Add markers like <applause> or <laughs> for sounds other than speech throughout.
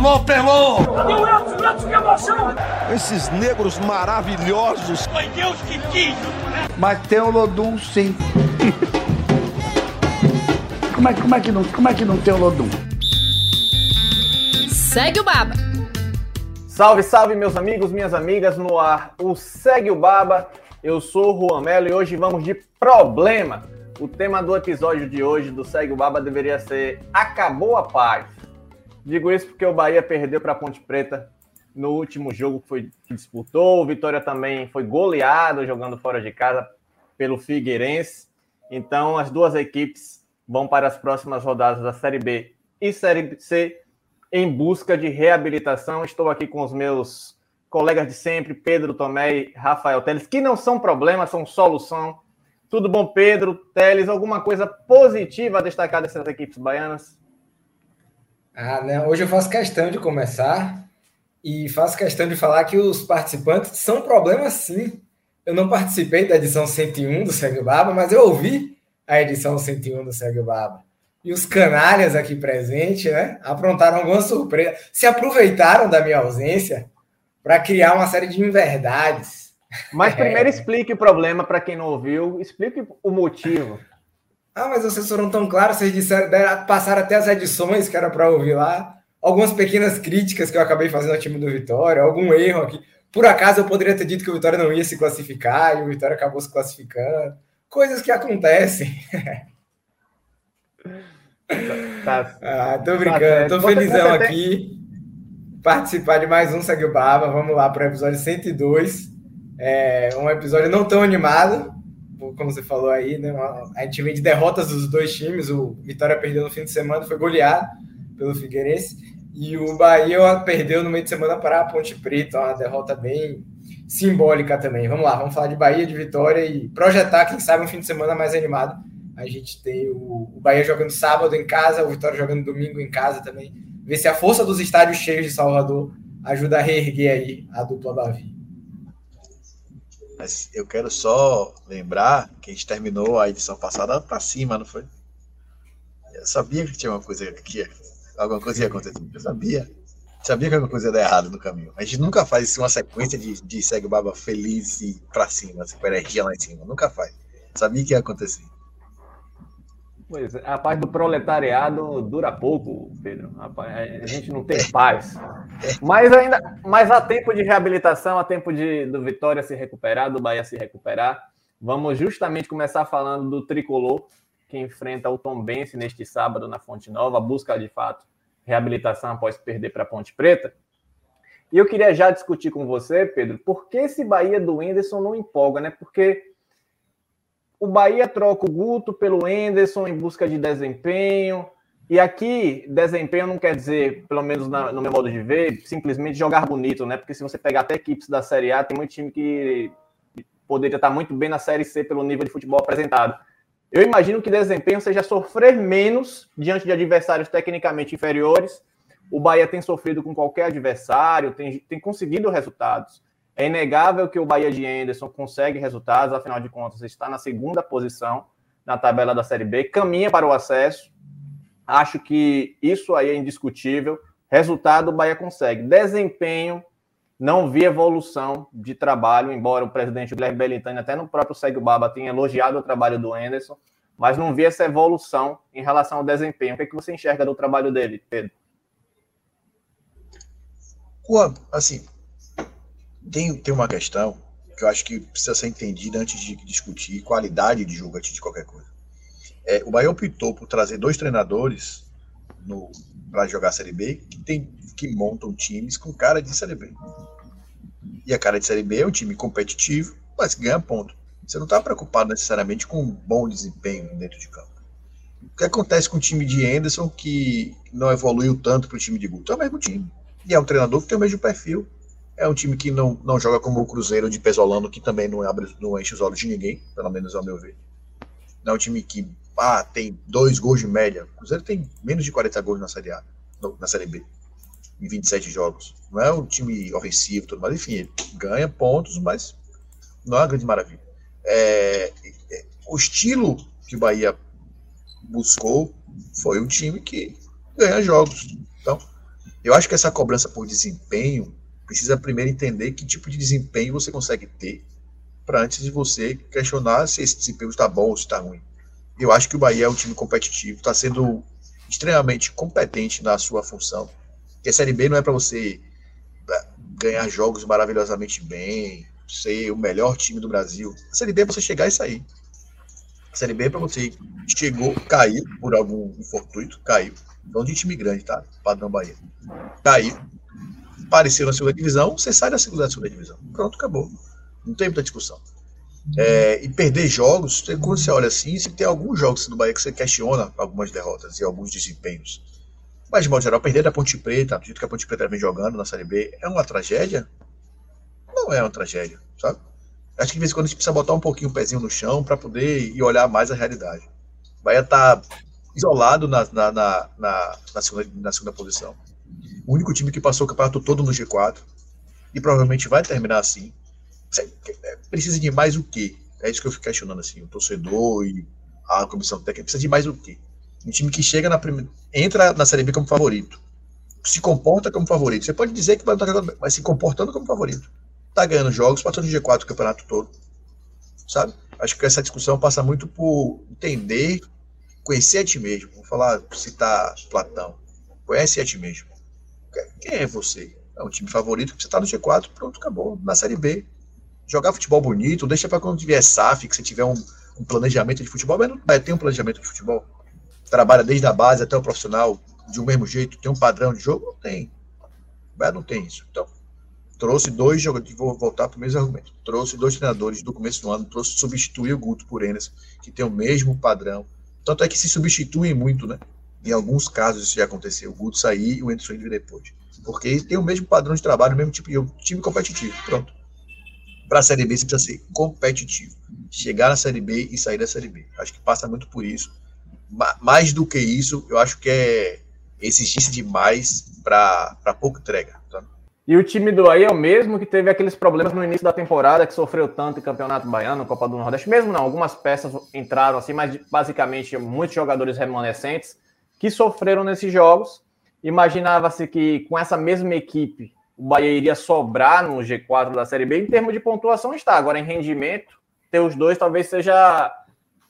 Alô, Pelô! que emoção! Esses negros maravilhosos. Foi Deus que quis. Mas tem o Lodum, sim. como, é, como, é que não, como é que não tem o Lodum? Segue o Baba. Salve, salve, meus amigos, minhas amigas, no ar. O Segue o Baba. Eu sou o Juan Melo e hoje vamos de problema. O tema do episódio de hoje do Segue o Baba deveria ser Acabou a Paz. Digo isso porque o Bahia perdeu para a Ponte Preta no último jogo que, foi, que disputou. O Vitória também foi goleado jogando fora de casa pelo Figueirense. Então, as duas equipes vão para as próximas rodadas da Série B e Série C em busca de reabilitação. Estou aqui com os meus colegas de sempre, Pedro Tomé e Rafael Teles, que não são problemas, são solução. Tudo bom, Pedro, Teles? Alguma coisa positiva a destacar dessas equipes baianas? Ah, né? Hoje eu faço questão de começar e faço questão de falar que os participantes são problemas sim. Eu não participei da edição 101 do Segue Baba, mas eu ouvi a edição 101 do Segue Baba. E os canalhas aqui presentes, né, aprontaram alguma surpresa, se aproveitaram da minha ausência para criar uma série de inverdades. Mas <laughs> primeiro é. explique o problema para quem não ouviu, explique o motivo. Ah, mas vocês foram tão claros, vocês disseram, passaram até as edições que era para ouvir lá. Algumas pequenas críticas que eu acabei fazendo ao time do Vitória, algum erro aqui. Por acaso eu poderia ter dito que o Vitória não ia se classificar e o Vitória acabou se classificando. Coisas que acontecem. <laughs> Tá, ah, tô brincando, tô felizão aqui. Participar de mais um Segue o Baba. Vamos lá para o episódio 102. É um episódio não tão animado, como você falou aí, né? A gente vem de derrotas dos dois times. O Vitória perdeu no fim de semana, foi goleado pelo Figueirense. E o Bahia perdeu no meio de semana para a Ponte Preta, uma derrota bem simbólica também. Vamos lá, vamos falar de Bahia, de Vitória e projetar, quem sabe, um fim de semana mais animado. A gente tem o, o Bahia jogando sábado em casa, o Vitória jogando domingo em casa também. Ver se a força dos estádios cheios de Salvador ajuda a reerguer aí a dupla Bavi. Mas eu quero só lembrar que a gente terminou a edição passada para cima, não foi? Eu sabia que tinha uma coisa que alguma coisa ia acontecer. Eu sabia. Sabia que alguma coisa ia dar errado no caminho. A gente nunca faz uma sequência de, de segue baba feliz e para cima, assim, com energia lá em cima. Nunca faz. Sabia que ia acontecer. Pois é, a paz do proletariado dura pouco, Pedro. A gente não tem paz. Mas ainda, mas há tempo de reabilitação, há tempo de do Vitória se recuperar, do Bahia se recuperar. Vamos justamente começar falando do tricolor que enfrenta o Tombense neste sábado na Fonte Nova, busca de fato reabilitação após perder para a Ponte Preta. E eu queria já discutir com você, Pedro, por que esse Bahia do Enderson não empolga, né? Porque o Bahia troca o Guto pelo Enderson em busca de desempenho. E aqui, desempenho não quer dizer, pelo menos na, no meu modo de ver, simplesmente jogar bonito, né? Porque se você pegar até equipes da Série A, tem muito time que poderia estar muito bem na Série C pelo nível de futebol apresentado. Eu imagino que desempenho seja sofrer menos diante de adversários tecnicamente inferiores. O Bahia tem sofrido com qualquer adversário, tem, tem conseguido resultados. É inegável que o Bahia de Anderson consegue resultados, afinal de contas, está na segunda posição na tabela da Série B, caminha para o acesso. Acho que isso aí é indiscutível. Resultado, o Bahia consegue. Desempenho, não vi evolução de trabalho, embora o presidente Guilherme Bellintani, até no próprio Segue Baba, tenha elogiado o trabalho do Anderson, mas não vi essa evolução em relação ao desempenho. O que, é que você enxerga do trabalho dele, Pedro? Assim, tem, tem uma questão que eu acho que precisa ser entendida antes de discutir qualidade de jogo antes de qualquer coisa. É, o Bahia optou por trazer dois treinadores para jogar a Série B que, tem, que montam times com cara de Série B. E a cara de Série B é um time competitivo, mas que ganha ponto. Você não está preocupado necessariamente com um bom desempenho dentro de campo. O que acontece com o time de Anderson que não evoluiu tanto para o time de Guto? É o mesmo time. E é um treinador que tem o mesmo perfil é um time que não, não joga como o Cruzeiro de Pesolano, que também não, abre, não enche os olhos de ninguém, pelo menos ao meu ver. Não é um time que ah, tem dois gols de média. O Cruzeiro tem menos de 40 gols na Série A, na Série B, em 27 jogos. Não é um time ofensivo, tudo mais. Enfim, ganha pontos, mas não é uma grande maravilha. É, é, o estilo que o Bahia buscou foi um time que ganha jogos. Então, Eu acho que essa cobrança por desempenho precisa primeiro entender que tipo de desempenho você consegue ter para antes de você questionar se esse desempenho está bom ou se está ruim. Eu acho que o Bahia é um time competitivo, está sendo extremamente competente na sua função. E a Série B não é para você é, ganhar jogos maravilhosamente bem, ser o melhor time do Brasil. A Série B é você chegar e sair. A Série B é para você chegou, caiu por algum fortuito, caiu. Não de time grande, tá? Padrão Bahia. Caiu. Apareceu na segunda divisão, você sai da segunda, da segunda divisão. Pronto, acabou. Não tem muita discussão. É, e perder jogos, quando você olha assim, se tem alguns jogos do Bahia que você questiona algumas derrotas e alguns desempenhos. Mas, de modo geral, perder da Ponte Preta, do jeito que a Ponte Preta vem jogando na Série B, é uma tragédia? Não é uma tragédia, sabe? Acho que de vez em quando a gente precisa botar um pouquinho o pezinho no chão para poder ir olhar mais a realidade. O Bahia está isolado na, na, na, na, na, segunda, na segunda posição. O único time que passou o campeonato todo no G4 e provavelmente vai terminar assim. É, precisa de mais o quê? É isso que eu fico questionando assim, o torcedor e a comissão técnica precisa de mais o quê? Um time que chega na primeira, entra na Série B como favorito, se comporta como favorito. Você pode dizer que vai estar mas se comportando como favorito. Tá ganhando jogos, passou no G4 o campeonato todo. Sabe? Acho que essa discussão passa muito por entender, conhecer a ti mesmo. Vou falar, citar Platão. Conhece a ti mesmo. Quem é você? É um time favorito que você tá no G4, pronto, acabou. Na Série B. Jogar futebol bonito, deixa para quando tiver SAF, que você tiver um, um planejamento de futebol, mas não ter um planejamento de futebol trabalha desde a base até o profissional de um mesmo jeito, tem um padrão de jogo? Não tem. Mas não tem isso. Então, trouxe dois jogadores, vou voltar para o mesmo argumento, trouxe dois treinadores do começo do ano, trouxe substituir o Guto por Enes, que tem o mesmo padrão. Tanto é que se substituem muito, né? Em alguns casos isso já aconteceu, o Guto sair e o Anderson vir depois. Porque tem o mesmo padrão de trabalho, o mesmo tipo de time competitivo. Pronto. Para a Série B você precisa ser competitivo. Chegar na Série B e sair da Série B. Acho que passa muito por isso mais do que isso, eu acho que é exigência demais para pouca entrega. Tá? E o time do Bahia é o mesmo que teve aqueles problemas no início da temporada, que sofreu tanto em Campeonato Baiano, Copa do Nordeste. Mesmo não, algumas peças entraram assim, mas basicamente muitos jogadores remanescentes que sofreram nesses jogos. Imaginava-se que com essa mesma equipe o Bahia iria sobrar no G4 da Série B. Em termos de pontuação, está. Agora, em rendimento, ter os dois talvez seja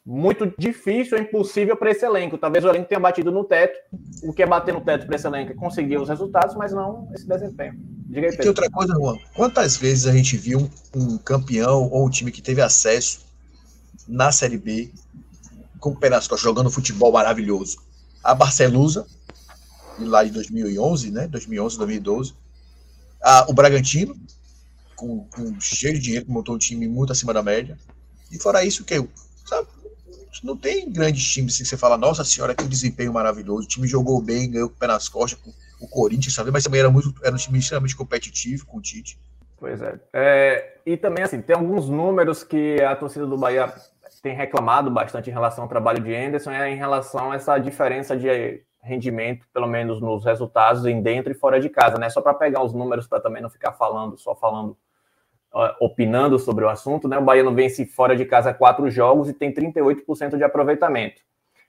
muito difícil ou impossível para esse elenco. Talvez o elenco tenha batido no teto. O que é bater no teto para esse elenco é conseguir os resultados, mas não esse desempenho. Diga aí, Pedro. E outra coisa, Juan, quantas vezes a gente viu um, campeão ou um time que teve acesso na Série B com o pé nas costas, jogando futebol maravilhoso? A Barcelusa, lá em 2011, né? 2011, 2012. A, o Bragantino, com, com cheio de dinheiro, que montou um time muito acima da média. E fora isso, que sabe? não tem grandes times assim, que você fala, nossa senhora, que desempenho maravilhoso, o time jogou bem, ganhou com o pé nas costas, com o Corinthians, sabe? Mas também era, muito, era um time extremamente competitivo com o Tite. Pois é. é. E também, assim, tem alguns números que a torcida do Bahia tem reclamado bastante em relação ao trabalho de Anderson, é em relação a essa diferença de rendimento, pelo menos nos resultados, em dentro e fora de casa, né? Só para pegar os números para também não ficar falando, só falando opinando sobre o assunto, né? O Bahia não vence fora de casa quatro jogos e tem 38% de aproveitamento.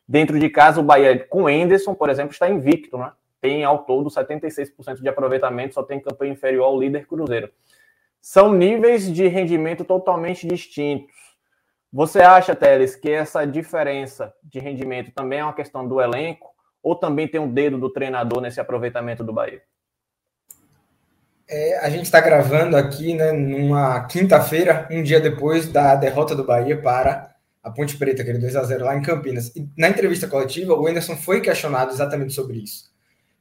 Dentro de casa, o Bahia com Enderson, por exemplo, está invicto, né? Tem ao todo 76% de aproveitamento, só tem campanha inferior ao líder Cruzeiro. São níveis de rendimento totalmente distintos. Você acha, Teles, que essa diferença de rendimento também é uma questão do elenco ou também tem um dedo do treinador nesse aproveitamento do Bahia? É, a gente está gravando aqui né, numa quinta-feira, um dia depois da derrota do Bahia para a Ponte Preta, aquele 2 a 0 lá em Campinas. E na entrevista coletiva, o Anderson foi questionado exatamente sobre isso.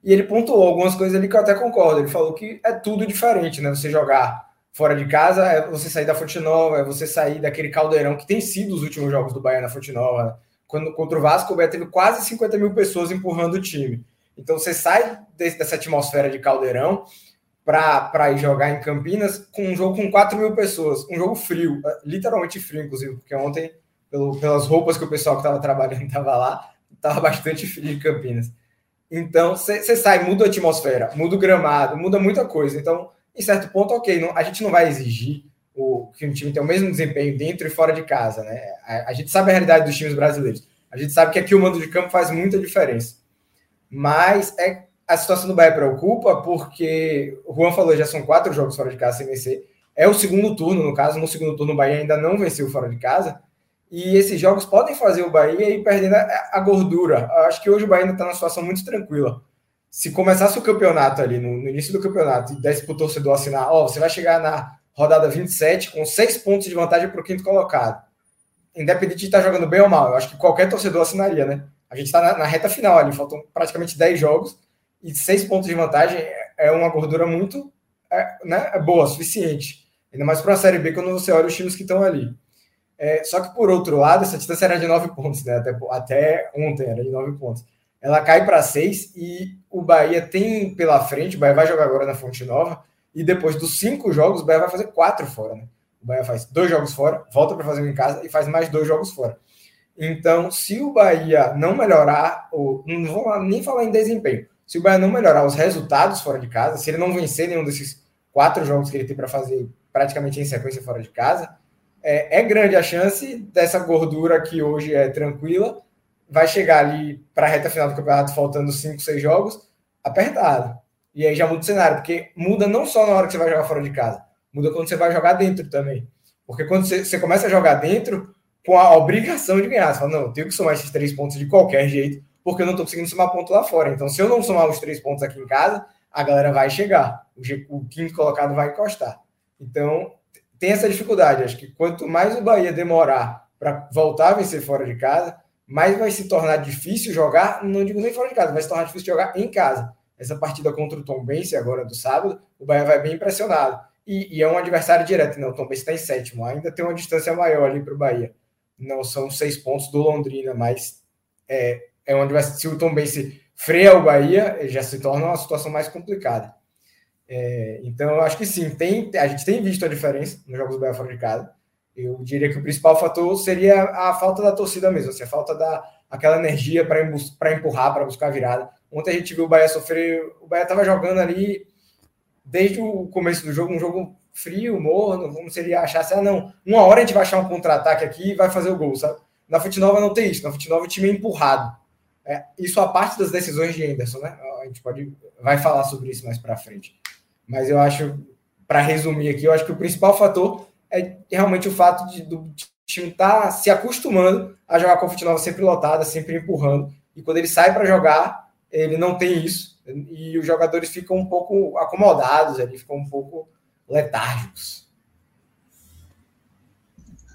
E ele pontuou algumas coisas ali que eu até concordo. Ele falou que é tudo diferente, né? Você jogar fora de casa, é você sair da Fonte Nova, é você sair daquele caldeirão que tem sido os últimos jogos do Bahia na Fonte Nova. Quando, contra o Vasco, o Bahia teve quase 50 mil pessoas empurrando o time. Então você sai dessa atmosfera de caldeirão para ir jogar em Campinas com um jogo com 4 mil pessoas, um jogo frio, é, literalmente frio, inclusive, porque ontem, pelo, pelas roupas que o pessoal que estava trabalhando <laughs> estava lá, estava bastante frio em Campinas. Então, você sai, muda a atmosfera, muda o gramado, muda muita coisa. Então, em certo ponto, ok, não, a gente não vai exigir o, que um time tenha o mesmo desempenho dentro e fora de casa, né? A, a gente sabe a realidade dos times brasileiros. A gente sabe que aqui o mando de campo faz muita diferença. Mas é a situação do Bahia preocupa porque o Juan falou já são quatro jogos fora de casa sem vencer. É o segundo turno, no caso, no segundo turno o Bahia ainda não venceu fora de casa. E esses jogos podem fazer o Bahia ir perdendo a, a gordura. Eu acho que hoje o Bahia ainda está numa situação muito tranquila. Se começasse o campeonato ali, no, no início do campeonato, e desse para o torcedor assinar, ó, você vai chegar na rodada 27 com seis pontos de vantagem para o quinto colocado. Independente de estar tá jogando bem ou mal, eu acho que qualquer torcedor assinaria, né? A gente está na, na, reta final ali, faltam praticamente 10 jogos e seis pontos de vantagem é uma gordura muito é, né, é boa, suficiente. Ainda mais para a Série B quando você olha os times que estão ali. É, só que, por outro lado, essa distância era de 9 pontos, né? Até, até ontem era de 9 pontos. Ela cai para 6 e o Bahia tem pela frente, o Bahia vai jogar agora na Fonte Nova, e depois dos cinco jogos, o Bahia vai fazer quatro fora, né? O Bahia faz dois jogos fora, volta para fazer um em casa e faz mais dois jogos fora. Então, se o Bahia não melhorar, ou não vou nem falar em desempenho, se o Bahia não melhorar os resultados fora de casa, se ele não vencer nenhum desses quatro jogos que ele tem para fazer praticamente em sequência fora de casa, é, é, grande a chance dessa gordura que hoje é tranquila, vai chegar ali para a reta final do campeonato, faltando cinco, seis jogos, apertado. E aí já muda o cenário, porque muda não só na hora que você vai jogar fora de casa, muda quando você vai jogar dentro também. Porque quando você, você começa a jogar dentro, com a obrigação de ganhar, você fala, não, eu tenho que somar esses três pontos de qualquer jeito, porque eu não estou conseguindo somar ponto lá fora. Então, se eu não somar os três pontos aqui em casa, a galera vai chegar, o, o quinto colocado vai encostar. Então, tem essa dificuldade. Acho que quanto mais o Bahia demorar para voltar a vencer fora de casa, mais vai se tornar difícil jogar, não digo nem fora de casa, vai se tornar difícil jogar em casa essa partida contra o Tom Bense agora do sábado, o Bahia vai bem impressionado. E, e é um adversário direto, né? O Tom Bense está em sétimo, ainda tem uma distância maior ali para o Bahia. Não são seis pontos do Londrina, mas é, é um adversário. Se o Tom Bense freia o Bahia, já se torna uma situação mais complicada. É, então, eu acho que sim, tem, a gente tem visto a diferença nos jogos do Bahia fora de casa. Eu diria que o principal fator seria a falta da torcida mesmo, assim, a falta da aquela energia para empurrar, para buscar a virada. Ontem a gente viu o Bahia sofrer. O Bahia estava jogando ali desde o começo do jogo, um jogo frio, morno, como seria achar assim, ah, não, uma hora a gente vai achar um contra-ataque aqui e vai fazer o gol, sabe? Na Fute Nova não tem isso, na Fute Nova o time é empurrado. É, isso a parte das decisões de Anderson, né? A gente pode, vai falar sobre isso mais para frente. Mas eu acho, para resumir aqui, eu acho que o principal fator é realmente o fato de, do time estar tá se acostumando a jogar com a Fute Nova sempre lotada, sempre empurrando. E quando ele sai para jogar, ele não tem isso. E os jogadores ficam um pouco acomodados, eles ficam um pouco letárgicos.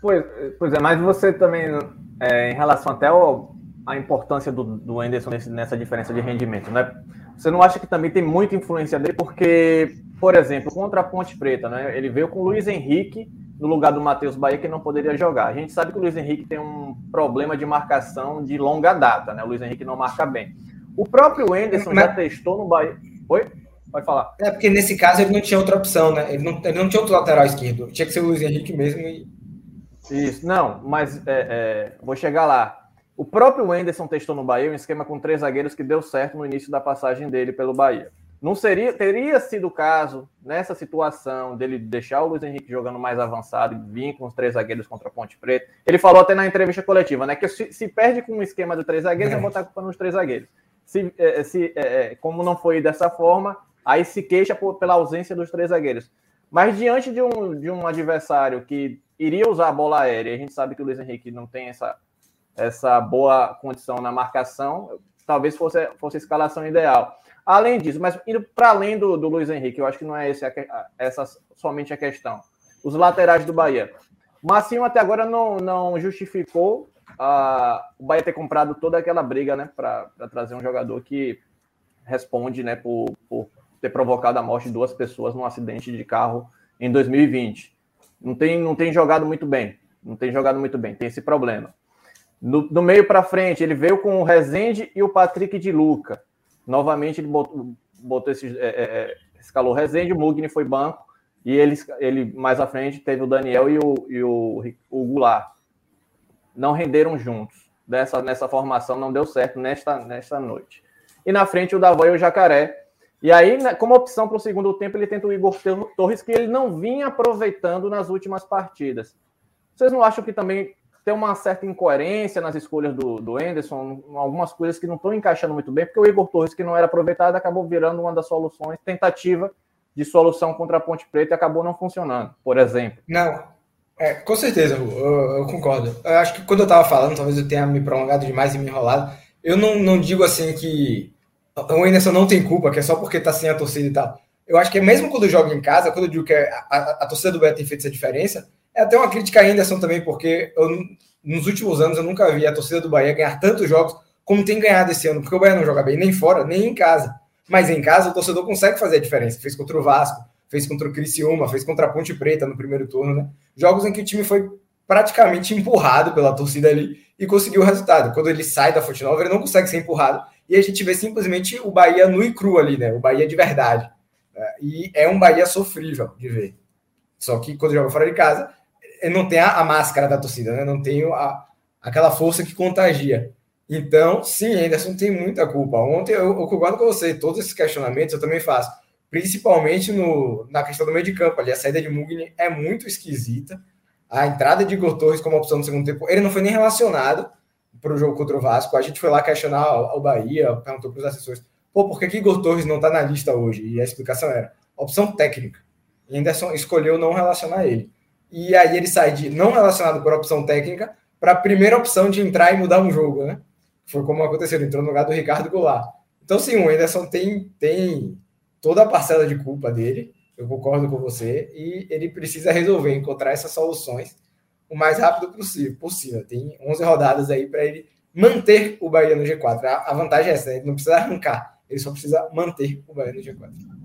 Pois, pois é, mas você também, é, em relação até ao, a importância do, do Anderson nesse, nessa diferença de rendimento, né? Você não acha que também tem muita influência dele? Porque, por exemplo, contra a Ponte Preta, né? Ele veio com o Luiz Henrique no lugar do Matheus Bahia, que não poderia jogar. A gente sabe que o Luiz Henrique tem um problema de marcação de longa data, né? O Luiz Henrique não marca bem. O próprio Enderson Mas... já testou no Bahia. Oi? Pode falar. É porque nesse caso ele não tinha outra opção, né? Ele não, ele não tinha outro lateral esquerdo. Tinha que ser o Luiz Henrique mesmo. E... Isso, não, mas é, é, vou chegar lá. O próprio Enderson testou no Bahia um esquema com três zagueiros que deu certo no início da passagem dele pelo Bahia. Não seria, teria sido o caso nessa situação dele deixar o Luiz Henrique jogando mais avançado e vir com os três zagueiros contra a Ponte Preta. Ele falou até na entrevista coletiva, né? Que se, se perde com um esquema de três zagueiros, é. vai botar a culpa nos três zagueiros. Se, é, se é, é, como não foi dessa forma, aí se queixa por, pela ausência dos três zagueiros. Mas diante de um, de um adversário que iria usar a bola aérea, a gente sabe que o Luiz Henrique não tem essa, essa boa condição na marcação, talvez fosse, fosse a escalação ideal. Além disso, mas indo para além do, do Luiz Henrique, eu acho que não é esse essa somente a questão. Os laterais do Bahia. Massinho até agora não, não justificou a, o Bahia ter comprado toda aquela briga, né, para trazer um jogador que responde, né, por, por ter provocado a morte de duas pessoas num acidente de carro em 2020. Não tem, não tem jogado muito bem, não tem jogado muito bem, tem esse problema. No, no meio para frente, ele veio com o Rezende e o Patrick de Luca. Novamente, ele botou, botou esse, é, é, é escalou o Rezende, o Mugni foi banco, e ele, ele mais à frente teve o Daniel e o, e o, o Goulart não renderam juntos. Dessa, nessa formação não deu certo nesta, nesta noite. E na frente o Davó e o Jacaré. E aí, né, como opção para o segundo tempo, ele tenta o Igor Torres, que ele não vinha aproveitando nas últimas partidas. Vocês não acham que também tem uma certa incoerência nas escolhas do, do Anderson, algumas coisas que não estão encaixando muito bem, porque o Igor Torres, que não era aproveitado, acabou virando uma das soluções, tentativa de solução contra a Ponte Preta e acabou não funcionando, por exemplo. Não, é, com certeza, eu, eu, concordo. Eu acho que quando eu estava falando, talvez eu tenha me prolongado demais e me enrolado, eu não, não digo assim que o Anderson não tem culpa, que é só porque está sem a torcida e tal. Eu acho que mesmo quando joga em casa, quando eu digo que a, a, a torcida do Beto tem feito essa diferença, é até uma crítica a Anderson também, porque eu, nos últimos anos eu nunca vi a torcida do Bahia ganhar tantos jogos como tem ganhado esse ano, porque o Bahia não joga bem nem fora, nem em casa. Mas em casa o torcedor consegue fazer a diferença. Fez contra o Vasco, fez contra o Criciúma, fez contra a Ponte Preta no primeiro turno, né? Jogos em que o time foi praticamente empurrado pela torcida ali e conseguiu o resultado. Quando ele sai da Fonte Nova, ele não consegue ser empurrado e a gente vê simplesmente o Bahia nu e cru ali, né? O Bahia de verdade. É, e é um Bahia sofrível de ver. Só que quando joga fora de casa, ele não tem a, a máscara da torcida, né? Não tem a, aquela força que contagia. Então, sim, Anderson tem muita culpa. Ontem eu, eu concordo com você, todos esses questionamentos eu também faço. Principalmente no, na questão do meio de campo ali. A saída de Mugni é muito esquisita. A entrada de Igor Torres como opção no segundo tempo, ele não foi nem relacionado para o jogo contra o Vasco. A gente foi lá questionar o Bahia, perguntou para os assessores, pô, por que, que Igor Torres não está na lista hoje? E a explicação era, opção técnica. Anderson escolheu não relacionar ele. E aí ele sai de não relacionado por opção técnica para a primeira opção de entrar e mudar um jogo, né? Foi como aconteceu, ele entrou no lugar do Ricardo Goulart. Então, sim, o Anderson tem, tem toda a parcela de culpa dele, eu concordo com você, e ele precisa resolver, encontrar essas soluções o mais rápido possível. possível. Tem 11 rodadas aí para ele manter o Bahia no G4. A, vantagem é essa, né? ele não precisa arrancar, ele só precisa manter o Bahia no G4.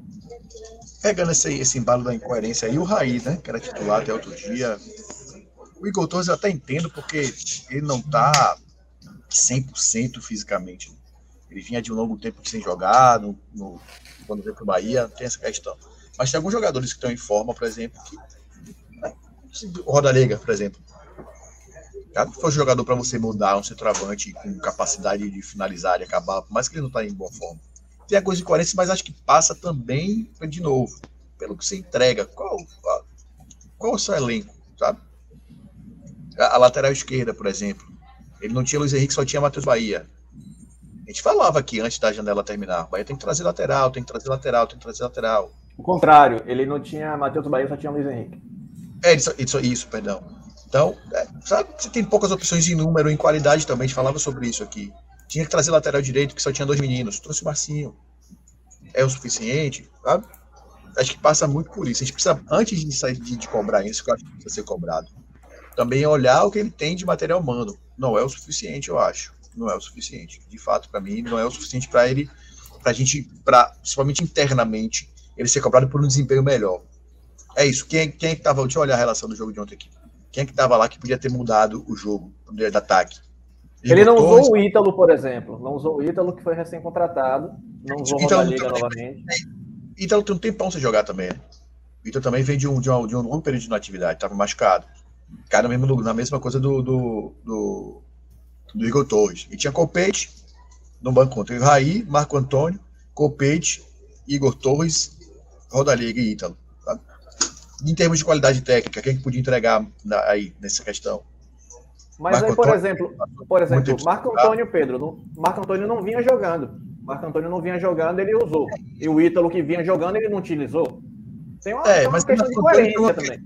Pegando esse, esse embalo da incoerência aí, o Raí, né, que era titular até outro dia, o Igor Torres eu até entendo, porque ele não tá 100% fisicamente. Ele vinha de um longo tempo sem jogar, no, no, quando veio para o Bahia, tem essa questão. Mas tem alguns jogadores que estão em forma, por exemplo, que o Roda Liga, por exemplo. Caso for jogador para você mudar um centroavante com capacidade de finalizar e acabar, por mais que ele não está em boa forma. Tem a coisa de coerência, mas acho que passa também, de novo, pelo que você entrega. Qual, qual, qual é o seu elenco, sabe? A, a, lateral esquerda, por exemplo. Ele não tinha Luiz Henrique, só tinha Matheus Bahia. A gente falava aqui antes da janela terminar. Bahia tem que trazer lateral, tem que trazer lateral, tem que trazer lateral. O contrário, ele não tinha Matheus Bahia, só tinha Luiz Henrique. É, isso, isso, isso perdão. Então, é, sabe, você tem poucas opções em número, em qualidade também, a gente falava sobre isso aqui. Tinha que trazer lateral direito, que só tinha dois meninos. Trouxe o Marcinho. É o suficiente, sabe? Acho que passa muito por isso. A gente precisa, antes de sair de, de cobrar isso, que eu acho que precisa ser cobrado, também olhar o que ele tem de material humano. Não é o suficiente, eu acho. Não é o suficiente. De fato, para mim, não é o suficiente para ele, para a gente, pra, principalmente internamente, ele ser cobrado por um desempenho melhor. É isso. Quem, quem é que tava. Deixa eu olhar a relação do jogo de ontem aqui. Quem é que tava lá que podia ter mudado o jogo de ataque? Ele não usou o Ítalo, por exemplo. Não usou o Ítalo, que foi recém-contratado. Não usou o Liga novamente. Ítalo tem um tempão sem jogar também, né? Ítalo também vem de um, de um, de um longo período de inatividade, estava machucado. Cara, mesmo, na mesma coisa do, do, do, do Igor Torres. E tinha Copete no banco contra o Raí, Marco Antônio, Copete, Igor Torres, Rodaliga e Ítalo em termos de qualidade técnica, quem que podia entregar aí nessa questão? Mas Marco aí, por Antônio, exemplo, por exemplo, Marco Antônio Pedro, não, Marco Antônio não vinha jogando. Marco Antônio não vinha jogando, ele usou. E o Ítalo que vinha jogando, ele não utilizou. Tem uma, é, tem uma questão de coerência uma... também.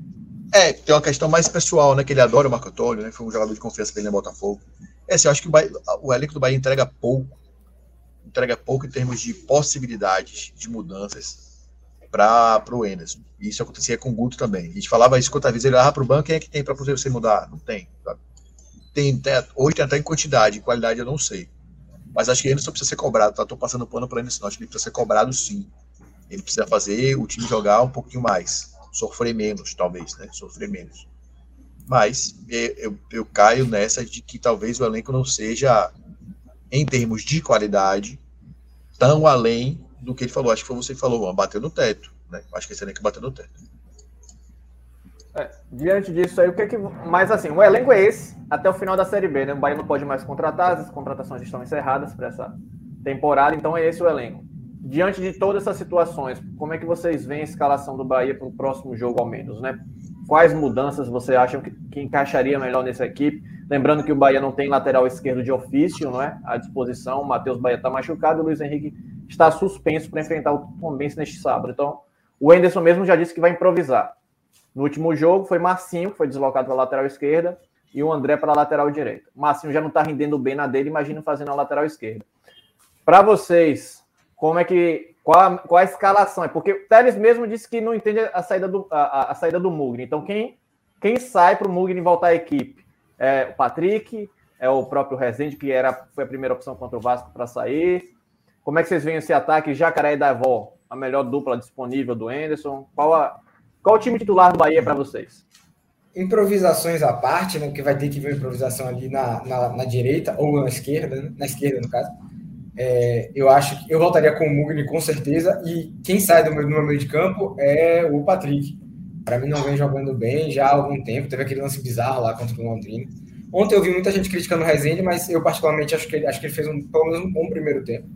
É, tem uma questão mais pessoal, né? Que ele adora o Marco Antônio, né? Foi um jogador de confiança dele no Botafogo. É, assim, eu acho que o, Bahia, o elenco do Bahia entrega pouco. Entrega pouco em termos de possibilidades de mudanças para o Enderson. Isso acontecia com o Guto também. A gente falava isso quantas vezes ele olhava para o banco, quem é que tem para você mudar? Não tem. Sabe? Tem, tem, hoje tem até em quantidade, em qualidade eu não sei. Mas acho que ele só precisa ser cobrado, tá? Estou passando pano para ele, não. Acho que ele precisa ser cobrado sim. Ele precisa fazer o time jogar um pouquinho mais. Sofrer menos, talvez, né? Sofrer menos. Mas eu, eu caio nessa de que talvez o elenco não seja, em termos de qualidade, tão além do que ele falou. Acho que foi você que falou, bateu no teto. Né? Acho que esse elenco bateu no teto. É, diante disso aí, o que é que. Mas assim, o elenco é esse até o final da Série B, né? O Bahia não pode mais contratar, as contratações estão encerradas para essa temporada, então é esse o elenco. Diante de todas essas situações, como é que vocês veem a escalação do Bahia para o próximo jogo, ao menos, né? Quais mudanças você acham que, que encaixaria melhor nessa equipe? Lembrando que o Bahia não tem lateral esquerdo de ofício, não é? À disposição. O Matheus Bahia está machucado o Luiz Henrique está suspenso para enfrentar o Tombense neste sábado. Então, o Enderson mesmo já disse que vai improvisar. No último jogo foi Marcinho, que foi deslocado para a lateral esquerda, e o André para a lateral direita. Marcinho já não está rendendo bem na dele, imagina fazendo a lateral esquerda. Para vocês, como é que. Qual a, qual a escalação? É porque o Teles mesmo disse que não entende a saída do, a, a saída do Mugni. Então, quem, quem sai para o Mugni voltar à equipe? É o Patrick, é o próprio Rezende, que era, foi a primeira opção contra o Vasco para sair. Como é que vocês veem esse ataque? Jacaré e Davó, a melhor dupla disponível do Enderson. Qual, a, qual o time titular do Bahia para vocês? Improvisações à parte, né? Que vai ter que ver improvisação ali na, na, na direita ou na esquerda, né? na esquerda, no caso. É, eu acho que eu voltaria com o Mugni com certeza. E quem sai do meu, do meu meio de campo é o Patrick. Para mim, não vem jogando bem já há algum tempo. Teve aquele lance bizarro lá contra o Londrina. Ontem eu vi muita gente criticando o Rezende, mas eu, particularmente, acho que ele, acho que ele fez um, pelo menos um bom primeiro tempo.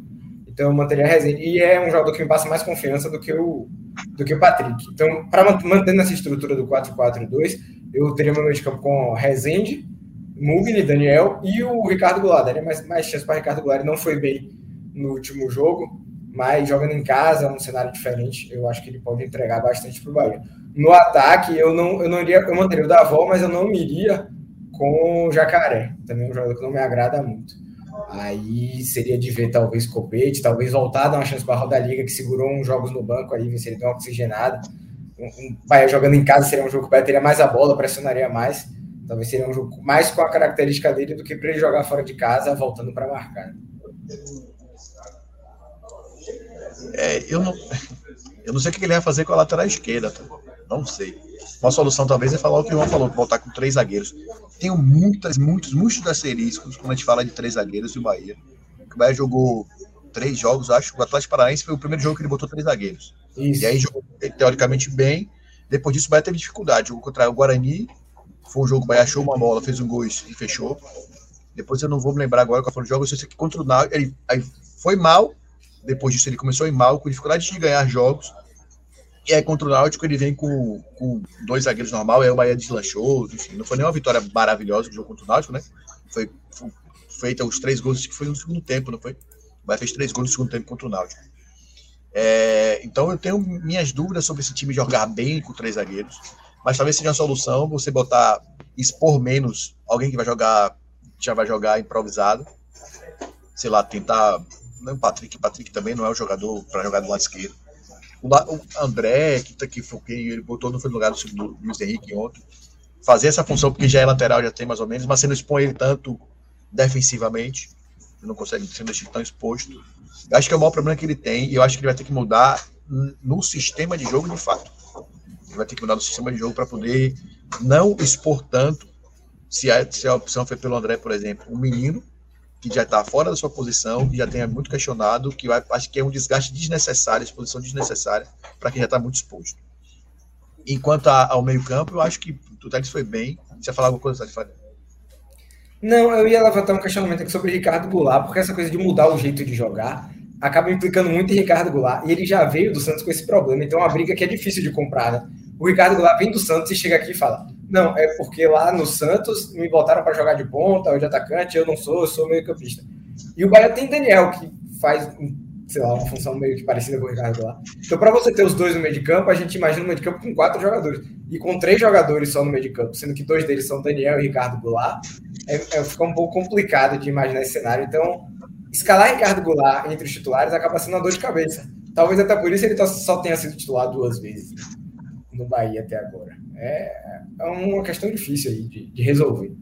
Então, eu manteria a Rezende. E é um jogador que me passa mais confiança do que o, do que o Patrick. Então, para manter essa estrutura do 4-4-2, eu teria meu meio de campo com Rezende, Mugni, Daniel e o Ricardo Goulart. Daria mais, mais chance para Ricardo Goulart. Não foi bem no último jogo, mas jogando em casa, um cenário diferente, eu acho que ele pode entregar bastante para o Bahia. No ataque, eu não, eu não iria, eu manteria o Davó, mas eu não iria com o Jacaré. Também é um jogador que não me agrada muito. Aí seria de ver talvez Copete, talvez voltar dar uma chance para a Roda Liga, que segurou uns jogos no banco aí, ver se ele dá uma oxigenada. Um, um Bahia jogando em casa seria um jogo que o teria mais a bola, pressionaria mais. Talvez seria um jogo mais com a característica dele do que para ele jogar fora de casa, voltando para marcar. É, eu não, eu não sei o que ele vai fazer com a lateral esquerda. Tá? Não sei. Uma solução talvez é falar o que o João falou, voltar com três zagueiros. Tenho muitas, muitos, muitos asteriscos quando a gente fala de três zagueiros e o Bahia. O Bahia jogou três jogos, acho que o Atlético Paranaense foi o primeiro jogo que ele botou três zagueiros. Isso. E aí jogou teoricamente bem. Depois disso, o Bahia teve dificuldade. Jogou contra o Guarani, foi um jogo, o Bahia achou uma bola, fez um gol e fechou. Depois eu não vou me lembrar agora qual foi o jogo. Eu sei que contra o Náutico, ele aí foi mal. Depois disso, ele começou a ir mal, com dificuldade de ganhar jogos. E aí, contra o Náutico, ele vem com, com dois zagueiros normal, aí o Bahia deslanchou, enfim, não foi nenhuma vitória maravilhosa o jogo contra o Náutico, né? Foi, foi feita os três gols, que foi no segundo tempo, não foi? O Bahia fez três gols no segundo tempo contra o Náutico. É, então eu tenho minhas dúvidas sobre esse time jogar bem com três zagueiros mas talvez seja uma solução você botar, expor menos alguém que vai jogar, já vai jogar improvisado, sei lá, tentar, não o Patrick, Patrick também não é o jogador para jogar do lado esquerdo, o, André, que, tá, que foi ele botou no lugar do, do Luiz Henrique ontem, fazer essa função, porque já é lateral, já tem mais ou menos, mas você não expõe ele tanto defensivamente, não consegue ser tão exposto. Eu acho que é o maior problema que ele tem, e eu acho que ele vai ter que mudar no sistema de jogo de fato vai ter que mudar o sistema de jogo para poder não expor tanto. Se a, se a opção foi pelo André, por exemplo, um menino que já está fora da sua posição, que já tenha muito questionado, que vai, acho que é um desgaste desnecessário, exposição desnecessária para quem já está muito exposto. Enquanto a, ao meio-campo, eu acho que o Thalys foi bem. Você ia falar alguma coisa, Thalys? Não, eu ia levantar um questionamento aqui sobre o Ricardo Goulart, porque essa coisa de mudar o jeito de jogar acaba implicando muito em Ricardo Goulart, e ele já veio do Santos com esse problema, então é uma briga que é difícil de comprar, né? O Ricardo Goulart vem do Santos e chega aqui e fala: Não, é porque lá no Santos me botaram para jogar de ponta ou de atacante, eu não sou, eu sou meio campista. E o Bahia tem Daniel, que faz, sei lá, uma função meio que parecida com o Ricardo Goulart. Então, para você ter os dois no meio de campo, a gente imagina um meio de campo com quatro jogadores. E com três jogadores só no meio de campo, sendo que dois deles são Daniel e Ricardo Goulart, é, é, fica um pouco complicado de imaginar esse cenário. Então, escalar Ricardo Goulart entre os titulares acaba sendo uma dor de cabeça. Talvez até por isso ele só tenha sido titular duas vezes no Bahia até agora. É, é uma questão difícil aí de, de resolver.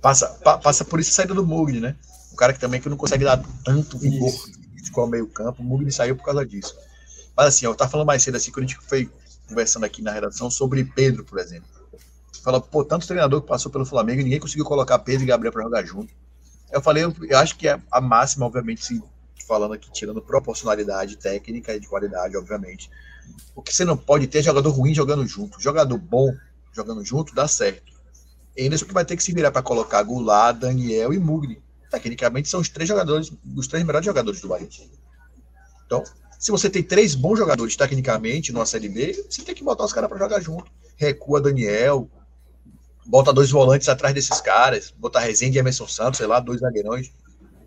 Passa, pa, passa por isso a saída do Mugni, né? O cara que também que não consegue dar tanto vigor com o meio campo, o Mugni saiu por causa disso. Mas assim, eu tava falando mais cedo assim, quando a gente foi conversando aqui na redação sobre Pedro, por exemplo. Fala, pô, tanto treinador que passou pelo Flamengo e ninguém conseguiu colocar Pedro e Gabriel para jogar junto. Eu falei, eu, eu acho que é a máxima, obviamente, se falando aqui, tirando proporcionalidade técnica e de qualidade, obviamente. Porque você não pode ter jogador ruim jogando junto. Jogador bom jogando junto dá certo. Enes que vai ter que se virar para colocar Goulart, Daniel e Mugni. Tecnicamente são os três jogadores, os três melhores jogadores do Bahia. Então, se você tem três bons jogadores tecnicamente numa Série B, você tem que botar os caras para jogar junto. Recua Daniel, bota dois volantes atrás desses caras, bota Rezende e Emerson Santos, sei lá, dois zagueirões,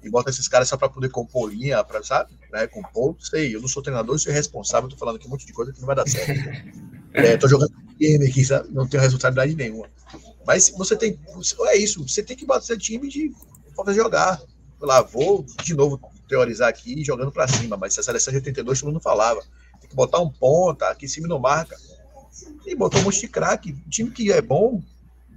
e bota esses caras só para poder compor linha, pra, sabe? Pra compor, sei, eu não sou treinador, sou responsável, tô falando aqui um monte de coisa que não vai dar certo. <laughs> é, tô jogando game aqui, sabe? Não tenho responsabilidade nenhuma. Mas você tem, é isso, você tem que bater time de para jogar. Lá, vou de novo teorizar aqui, jogando para cima, mas se a seleção de 82 todo mundo falava, tem que botar um ponta, aqui em cima não marca. E botou um monte de craque. Time que é bom,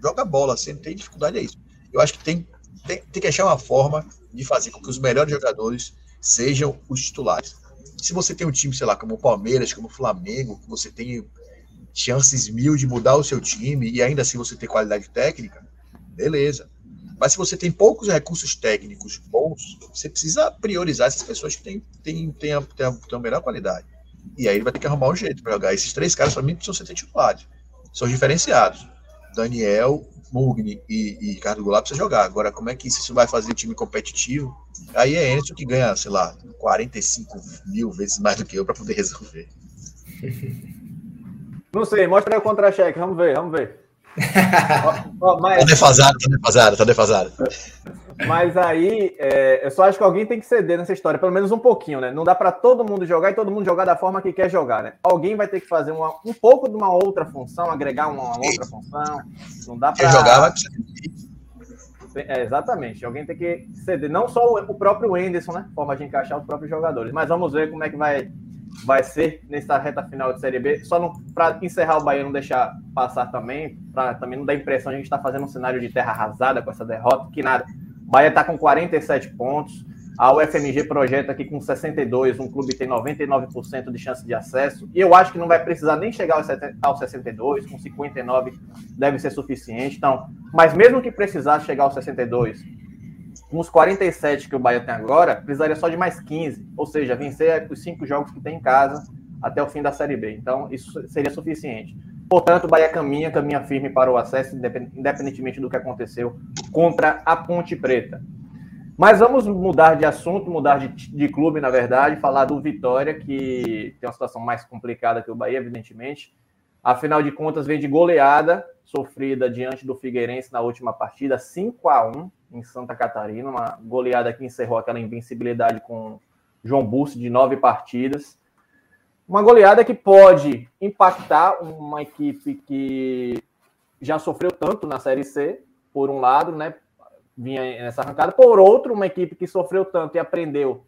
joga bola, você não tem dificuldade, é isso. Eu acho que tem, tem, tem que achar uma forma de fazer com que os melhores jogadores sejam os titulares. Se você tem um time, sei lá, como o Palmeiras, como o Flamengo, que você tem chances mil de mudar o seu time e ainda assim você ter qualidade técnica, beleza. Mas se você tem poucos recursos técnicos bons, você precisa priorizar essas pessoas que têm, têm, têm, a, têm, a, têm a melhor qualidade. E aí ele vai ter que arrumar um jeito para jogar. Esses três caras, para mim, precisam ser titulares. São diferenciados. Daniel, Mugni e, e Ricardo Goulart precisam jogar. Agora, como é que isso vai fazer time competitivo? Aí é Enzo que ganha, sei lá, 45 mil vezes mais do que eu para poder resolver. <laughs> Não sei, mostra aí o contra-cheque, vamos ver, vamos ver. <laughs> ó, mas... Tá defasado, tá defasado, tá defasado. <laughs> Mas aí, é, eu só acho que alguém tem que ceder nessa história, pelo menos um pouquinho, né? Não dá para todo mundo jogar e todo mundo jogar da forma que quer jogar, né? Alguém vai ter que fazer uma, um pouco de uma outra função, agregar uma outra função. Não dá para. jogar vai é, exatamente. Alguém tem que ceder. Não só o próprio Enderson, né? Forma de encaixar os próprios jogadores. Mas vamos ver como é que vai, vai ser nessa reta final de Série B. Só para encerrar o Bahia, não deixar passar também, para também não dar a impressão de a gente está fazendo um cenário de terra arrasada com essa derrota, que nada. Bahia está com 47 pontos. A UFMG projeta aqui com 62, um clube tem 99% de chance de acesso. E eu acho que não vai precisar nem chegar aos 62, com 59 deve ser suficiente. Então, mas mesmo que precisasse chegar aos 62, com os 47 que o Bahia tem agora, precisaria só de mais 15, ou seja, vencer os cinco jogos que tem em casa até o fim da Série B. Então, isso seria suficiente. Portanto, o Bahia caminha, caminha firme para o acesso, independentemente do que aconteceu contra a Ponte Preta. Mas vamos mudar de assunto, mudar de, de, clube, na verdade, falar do Vitória, que tem uma situação mais complicada que o Bahia, evidentemente. Afinal de contas, vem de goleada sofrida diante do Figueirense na última partida, 5 a 1 em Santa Catarina, uma goleada que encerrou aquela invencibilidade com João Bussi de nove partidas. Uma goleada que pode impactar uma equipe que já sofreu tanto na Série C, por um lado, né? Vinha nessa arrancada. Por outro, uma equipe que sofreu tanto e aprendeu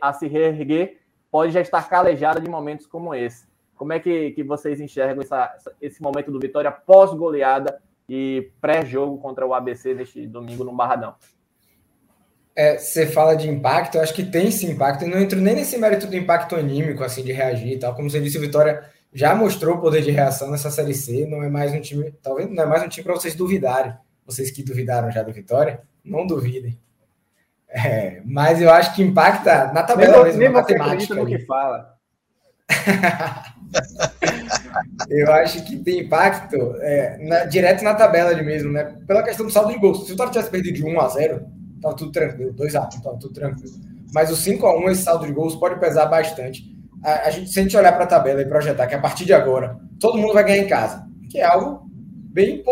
a se reerguer, pode já estar calejada de momentos como esse. Como é que, que vocês enxergam essa, esse momento do Vitória pós-goleada e pré-jogo contra o ABC neste domingo no Barradão? É, você fala de impacto, eu acho que tem esse impacto. Eu não entro nem nesse mérito do impacto anímico, assim, de reagir e tal. Como você disse, o Vitória já mostrou o poder de reação nessa Série C. Não é mais um time, talvez não é mais um time para vocês duvidarem. Vocês que duvidaram já do Vitória, não duvidem. É, mas eu acho que impacta na tabela nem, mesmo, nem na matemática. no que fala. <laughs> eu acho que tem impacto é, na, direto na tabela ali mesmo, né? Pela questão do saldo de gols. Se o Vitória tivesse perdido de 1 a 0 Tava tudo tranquilo. 2x1, tava tudo tranquilo. Mas o 5x1, esse saldo de gols pode pesar bastante. A, a gente, se a gente olhar para a tabela e projetar que a partir de agora todo mundo vai ganhar em casa, que é algo bem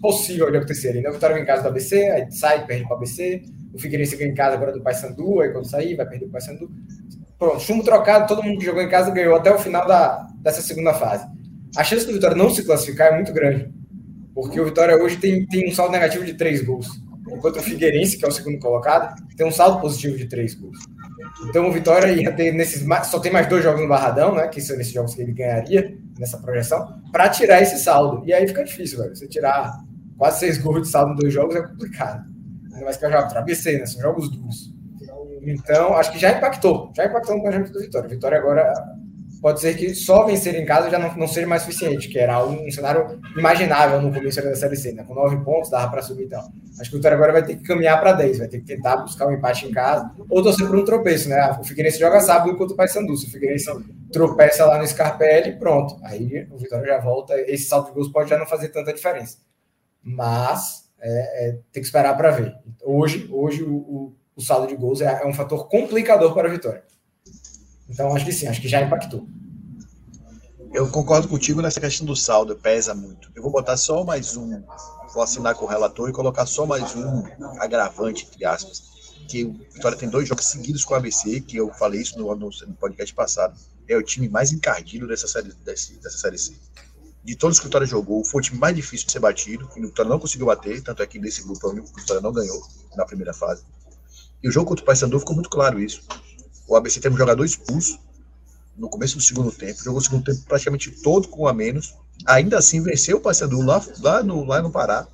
possível de acontecer. Né? O Vitória vem em casa do ABC, aí sai, perde para o ABC. O Figueirense ganha em casa agora do Paysandu, aí quando sair vai perder o Paysandu. Pronto, chumbo trocado, todo mundo que jogou em casa ganhou até o final da, dessa segunda fase. A chance do Vitória não se classificar é muito grande, porque o Vitória hoje tem, tem um saldo negativo de três gols enquanto o Figueirense, que é o segundo colocado, tem um saldo positivo de três gols. Então o Vitória ia ter nesses só tem mais dois jogos no Barradão, né? Que são esses jogos que ele ganharia nessa projeção, para tirar esse saldo. E aí fica difícil, velho. Você tirar quase seis gols de saldo em dois jogos é complicado. Ainda mais que jogo contra ABC, né? São jogos duros. Então, acho que já impactou. Já impactou no planejamento do Vitória. Vitória agora pode ser que só vencer em casa já não, não seja mais suficiente, que era um, um cenário imaginável no começo da Série C, né? Com nove pontos dava para subir e então. tal. Acho que o Vitória agora vai ter que caminhar para 10, vai ter que tentar buscar um empate em casa, ou torcer por um tropeço, né? O Figueirense joga sábado enquanto o Paysandu. Se o Figueirense tropeça lá no Scarpelli, pronto. Aí o Vitória já volta. Esse salto de gols pode já não fazer tanta diferença. Mas é, é, tem que esperar para ver. Hoje, hoje o, o, o saldo de gols é, é um fator complicador para a Vitória. Então, acho que sim, acho que já impactou. Eu concordo contigo nessa questão do saldo, pesa muito. Eu vou botar só mais um, vou assinar com o relator e colocar só mais um agravante, entre aspas, que o Vitória tem dois jogos seguidos com o ABC, que eu falei isso no, no, no podcast passado. É o time mais encardido dessa série, dessa, dessa série C. De todos que o Vitória jogou, foi o time mais difícil de ser batido, que o Vitória não conseguiu bater, tanto é que nesse grupo o Vitória não ganhou na primeira fase. E o jogo contra o Paysandu ficou muito claro isso. O ABC teve um jogador expulso, no começo do segundo tempo, jogou o segundo tempo praticamente todo com a menos, ainda assim venceu o Paysandu lá, lá, no, lá no Pará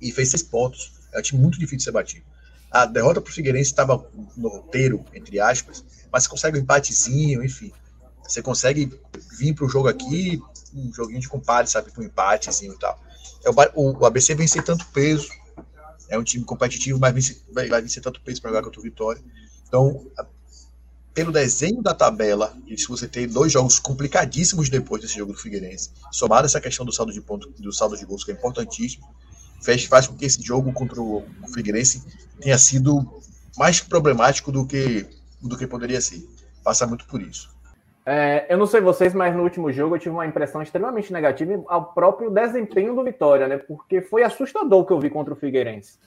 e fez seis pontos. É um time muito difícil de ser batido. A derrota para o Figueirense estava no roteiro, entre aspas, mas você consegue um empatezinho, enfim. Você consegue vir para o jogo aqui, um joguinho de compadre, sabe, com um empatezinho e tal. É, o, o ABC vem sem tanto peso, é um time competitivo, mas vem, vai, vai vencer tanto peso para jogar contra o Vitória. Então, pelo desenho da tabela, e se você tem dois jogos complicadíssimos depois desse jogo do Figueirense, somado essa questão do saldo de ponto, do saldo de gols, que é importantíssimo, faz, faz com que esse jogo contra o Figueirense tenha sido mais problemático do que, do que poderia ser. Passa muito por isso. É, eu não sei vocês, mas no último jogo eu tive uma impressão extremamente negativa ao próprio desempenho do Vitória, né? Porque foi assustador o que eu vi contra o Figueirense.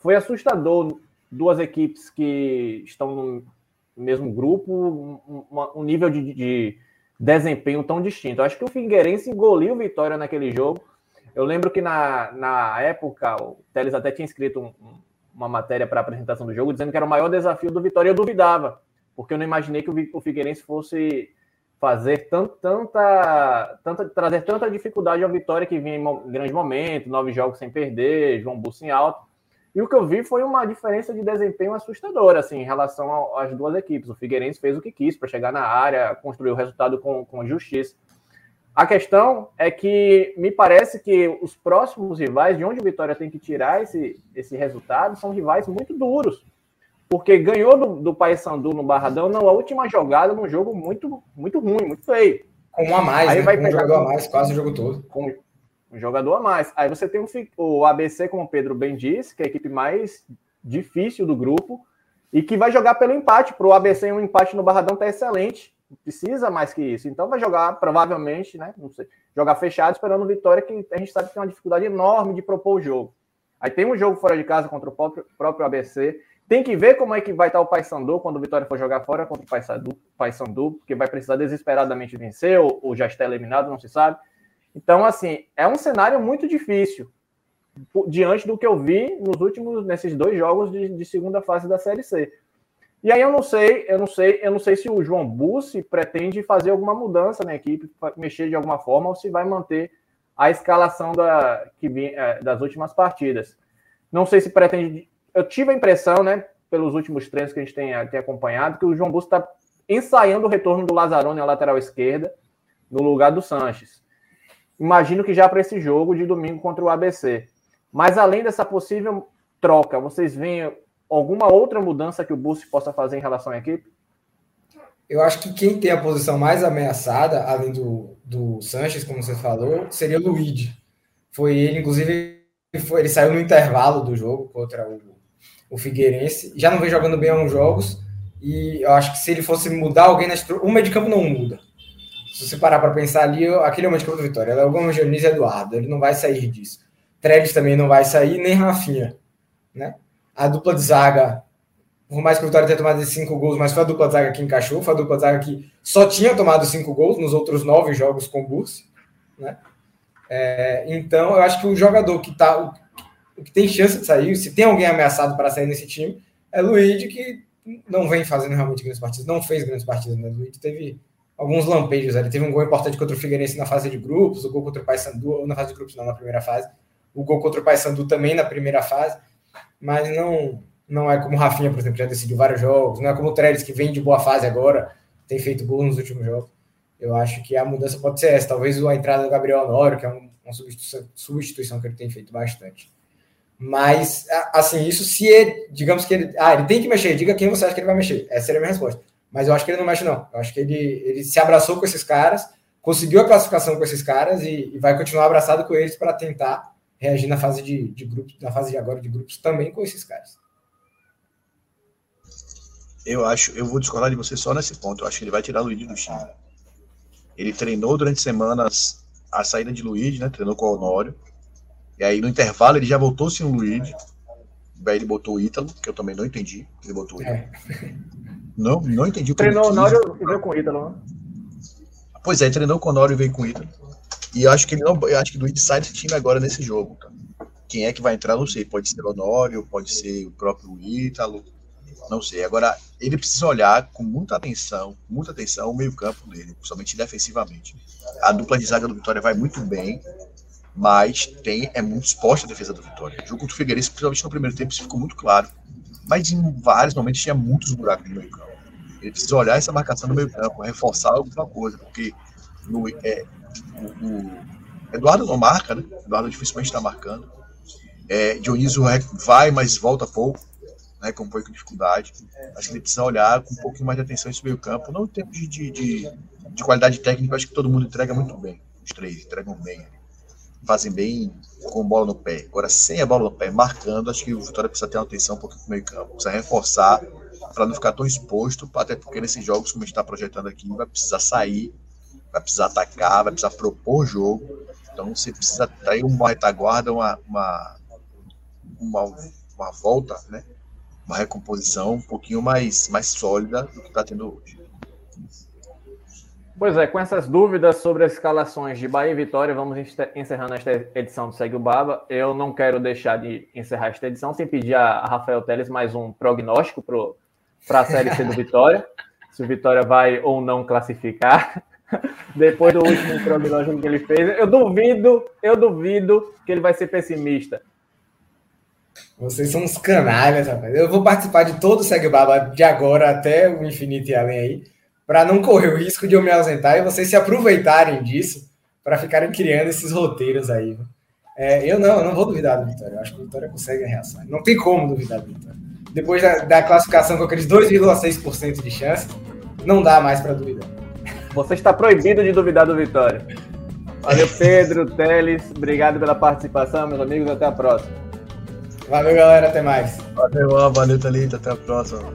Foi assustador duas equipes que estão mesmo grupo, um, um nível de, de, desempenho tão distinto. Eu acho que o Figueirense engoliu Vitória naquele jogo. Eu lembro que na, na época o Teles até tinha escrito um, uma matéria para apresentação do jogo dizendo que era o maior desafio do Vitória. Eu duvidava, porque eu não imaginei que o, o Figueirense fosse fazer tanto, tanta, tanta, trazer tanta dificuldade ao Vitória que vinha em grande momento, nove jogos sem perder, João Busso em alto. E o que eu vi foi uma diferença de desempenho assustadora, assim, em relação às duas equipes. O Figueirense fez o que quis para chegar na área, construir o resultado com, com justiça. A questão é que me parece que os próximos rivais, de onde o Vitória tem que tirar esse, esse resultado, são rivais muito duros. Porque ganhou do, do Paysandu no Barradão na última jogada, num jogo muito, muito ruim, muito feio. Com um a mais, Aí né? vai um jogador a mais, quase o jogo todo. Com, um jogador a mais. Aí você tem o ABC, como o Pedro bem disse, que é a equipe mais difícil do grupo e que vai jogar pelo empate. Para o ABC, um empate no Barradão tá excelente. Precisa mais que isso. Então vai jogar, provavelmente, né? Não sei, jogar fechado, esperando vitória, que a gente sabe que tem uma dificuldade enorme de propor o jogo. Aí tem um jogo fora de casa contra o próprio, próprio ABC. Tem que ver como é que vai estar o Paysandu quando o Vitória for jogar fora contra o Paysandu, Paysandu porque vai precisar desesperadamente vencer, ou, ou já está eliminado, não se sabe. Então, assim, é um cenário muito difícil diante do que eu vi nos últimos, nesses dois jogos de, de, segunda fase da Série C. E aí eu não sei, eu não sei, eu não sei se o João Bussi pretende fazer alguma mudança na equipe, mexer de alguma forma, ou se vai manter a escalação da, que, é, das últimas partidas. Não sei se pretende. Eu tive a impressão, né, pelos últimos treinos que a gente tem, tem acompanhado, que o João Bussi está ensaiando o retorno do Lazzaroni à lateral esquerda, no lugar do Sanches imagino que já para esse jogo de domingo contra o ABC. Mas além dessa possível troca, vocês veem alguma outra mudança que o Bussi possa fazer em relação à equipe? Eu acho que quem tem a posição mais ameaçada, além do, do Sanches, como você falou, seria o Luigi. Foi ele, inclusive, foi, ele saiu no intervalo do jogo contra o, o Figueirense. Já não vem jogando bem há uns jogos. E eu acho que se ele fosse mudar alguém na estrutura. O meio de campo não muda se você parar para pensar ali, aquele momento que eu Vitória, é o Gomes e Eduardo, ele não vai sair disso. Trellis também não vai sair, nem Rafinha, né? A dupla de zaga, por mais que o Vitória tenha tomado cinco gols, mas foi a dupla de zaga que encaixou, foi a dupla de zaga que só tinha tomado cinco gols nos outros nove jogos com o Bursi, né? É, então, eu acho que o jogador que tá, o que tem chance de sair, se tem alguém ameaçado para sair nesse time, é o Luiz, que não vem fazendo realmente grandes partidas, não fez grandes partidas, né? O Luiz teve alguns lampejos. Ele teve um gol importante contra o Figueirense na fase de grupos, o gol contra o Paysandu, ou na fase de grupos não, na primeira fase. O gol contra o Paysandu também na primeira fase, mas não não é como o Rafinha, por exemplo, já decidiu vários jogos, não é como o Trellis, que vem de boa fase agora, tem feito gol nos últimos jogos. Eu acho que a mudança pode ser essa, talvez a entrada do Gabriel Honório, que é uma substituição, substituição que ele tem feito bastante. Mas, assim, isso se ele, digamos que ele, ah, ele tem que mexer, diga quem você acha que ele vai mexer. Essa seria a minha resposta. Mas eu acho que ele não mexe, não. Eu acho que ele, ele se abraçou com esses caras, conseguiu a classificação com esses caras e, e vai continuar abraçado com eles para tentar reagir na fase de, de grupos, na fase de agora de grupos também com esses caras. Eu acho, eu vou discordar de você só nesse ponto. Eu acho que ele vai tirar o Luiz do time. Ele treinou durante semanas a saída de Luiz, né? Treinou com o Honório. E aí no intervalo ele já voltou sem o Luiz. Aí ele botou o Ítalo, que eu também não entendi. Ele botou o Ítalo. É. Não, não entendi o que Treinou o Honório e veio com o Ítalo, né? Pois é, treinou com o Honório e veio com o Ítalo. E eu acho que ele não. Eu acho que o Luiz sai desse time agora nesse jogo, tá? Quem é que vai entrar, não sei. Pode ser o Honório, pode ser o próprio Ítalo. Não sei. Agora, ele precisa olhar com muita atenção, muita atenção o meio-campo dele, principalmente defensivamente. A dupla de zaga do Vitória vai muito bem, mas tem é muito exposta a defesa do Vitória. O jogo contra o Figueirense, principalmente no primeiro tempo, isso ficou muito claro. Mas em vários momentos tinha muitos buracos no meio-campo. Ele precisa olhar essa marcação no meio-campo, reforçar alguma coisa, porque no, é, o, o, Eduardo não marca, né? Eduardo dificilmente está marcando. É, Dionísio vai, mas volta pouco né, com dificuldade. Acho que ele precisa olhar com um pouquinho mais de atenção esse meio campo. Não em termos de, de, de, de qualidade técnica, acho que todo mundo entrega muito bem. Os três entregam bem. Fazem bem com bola no pé. Agora, sem a bola no pé, marcando, acho que o Vitória precisa ter uma atenção um pouquinho com o meio campo. Precisa reforçar para não ficar tão exposto, até porque nesses jogos, como a gente está projetando aqui, vai precisar sair, vai precisar atacar, vai precisar propor jogo. Então você precisa ter uma retaguarda, uma, uma, uma, uma volta, né? uma recomposição um pouquinho mais, mais sólida do que está tendo hoje. Pois é, com essas dúvidas sobre as escalações de Bahia e Vitória, vamos encerrando esta edição do Segue o Baba. Eu não quero deixar de encerrar esta edição sem pedir a Rafael Teles mais um prognóstico para a Série C do <laughs> Vitória, se o Vitória vai ou não classificar. <laughs> Depois do último prognóstico que ele fez, eu duvido, eu duvido que ele vai ser pessimista. Vocês são uns canalhas, rapaz. Eu vou participar de todo o Segue Baba de agora até o infinito e além aí, para não correr o risco de eu me ausentar e vocês se aproveitarem disso para ficarem criando esses roteiros aí. É, eu não, eu não vou duvidar do Vitória. Eu acho que o Vitória consegue a reação. Não tem como duvidar do Vitória. Depois da, da classificação com aqueles 2,6% de chance, não dá mais para duvidar. Você está proibido de duvidar do Vitória. Valeu, Pedro, Teles. Obrigado pela participação, meus amigos. Até a próxima. Valeu, galera. Até mais. Valeu, valeu, Thalita. Até a próxima.